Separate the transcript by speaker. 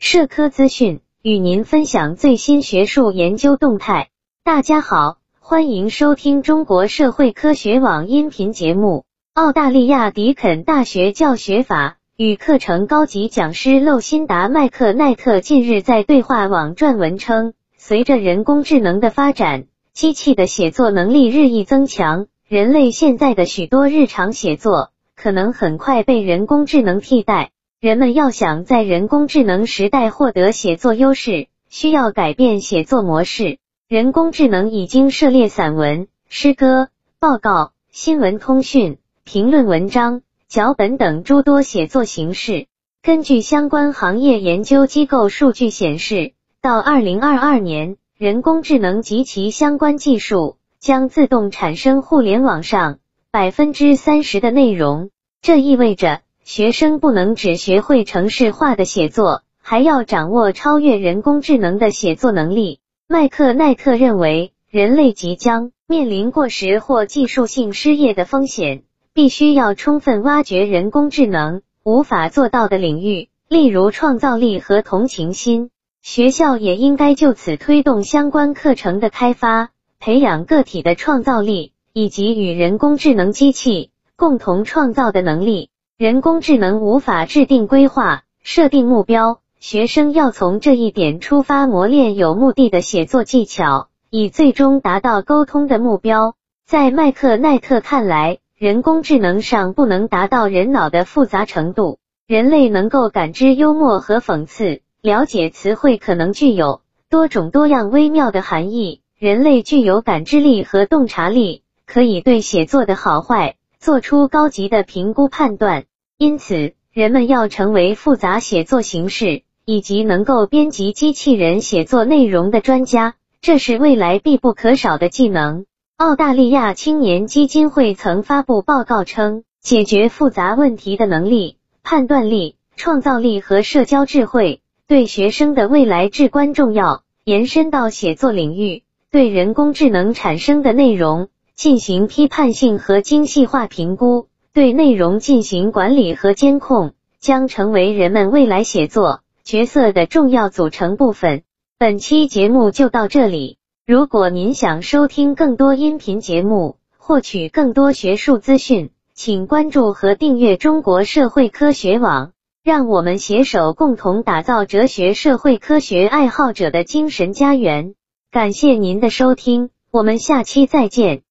Speaker 1: 社科资讯，与您分享最新学术研究动态。大家好，欢迎收听中国社会科学网音频节目。澳大利亚迪肯大学教学法与课程高级讲师露辛达·麦克奈特近日在对话网撰文称，随着人工智能的发展，机器的写作能力日益增强，人类现在的许多日常写作可能很快被人工智能替代。人们要想在人工智能时代获得写作优势，需要改变写作模式。人工智能已经涉猎散文、诗歌、报告、新闻通讯、评论文章、脚本等诸多写作形式。根据相关行业研究机构数据显示，到二零二二年，人工智能及其相关技术将自动产生互联网上百分之三十的内容。这意味着。学生不能只学会程式化的写作，还要掌握超越人工智能的写作能力。麦克奈特认为，人类即将面临过时或技术性失业的风险，必须要充分挖掘人工智能无法做到的领域，例如创造力和同情心。学校也应该就此推动相关课程的开发，培养个体的创造力以及与人工智能机器共同创造的能力。人工智能无法制定规划、设定目标，学生要从这一点出发，磨练有目的的写作技巧，以最终达到沟通的目标。在麦克奈特看来，人工智能上不能达到人脑的复杂程度。人类能够感知幽默和讽刺，了解词汇可能具有多种多样微妙的含义。人类具有感知力和洞察力，可以对写作的好坏。做出高级的评估判断，因此人们要成为复杂写作形式以及能够编辑机器人写作内容的专家，这是未来必不可少的技能。澳大利亚青年基金会曾发布报告称，解决复杂问题的能力、判断力、创造力和社交智慧对学生的未来至关重要。延伸到写作领域，对人工智能产生的内容。进行批判性和精细化评估，对内容进行管理和监控，将成为人们未来写作角色的重要组成部分。本期节目就到这里。如果您想收听更多音频节目，获取更多学术资讯，请关注和订阅中国社会科学网。让我们携手共同打造哲学社会科学爱好者的精神家园。感谢您的收听，我们下期再见。